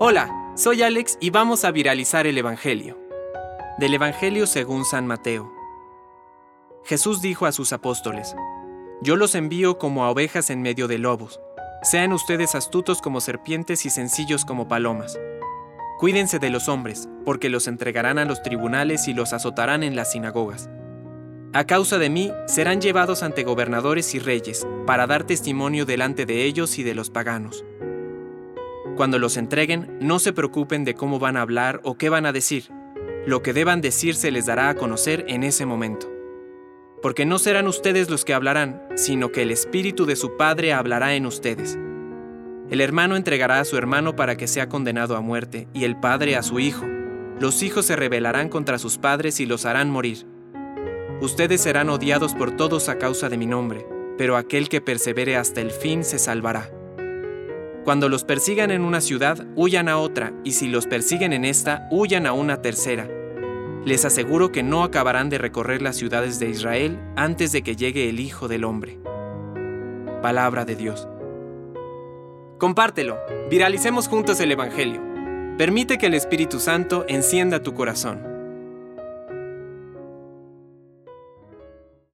Hola, soy Alex y vamos a viralizar el Evangelio. Del Evangelio según San Mateo. Jesús dijo a sus apóstoles, Yo los envío como a ovejas en medio de lobos. Sean ustedes astutos como serpientes y sencillos como palomas. Cuídense de los hombres, porque los entregarán a los tribunales y los azotarán en las sinagogas. A causa de mí serán llevados ante gobernadores y reyes, para dar testimonio delante de ellos y de los paganos. Cuando los entreguen, no se preocupen de cómo van a hablar o qué van a decir. Lo que deban decir se les dará a conocer en ese momento. Porque no serán ustedes los que hablarán, sino que el Espíritu de su Padre hablará en ustedes. El hermano entregará a su hermano para que sea condenado a muerte, y el padre a su hijo. Los hijos se rebelarán contra sus padres y los harán morir. Ustedes serán odiados por todos a causa de mi nombre, pero aquel que persevere hasta el fin se salvará. Cuando los persigan en una ciudad, huyan a otra, y si los persiguen en esta, huyan a una tercera. Les aseguro que no acabarán de recorrer las ciudades de Israel antes de que llegue el Hijo del Hombre. Palabra de Dios. Compártelo, viralicemos juntos el Evangelio. Permite que el Espíritu Santo encienda tu corazón.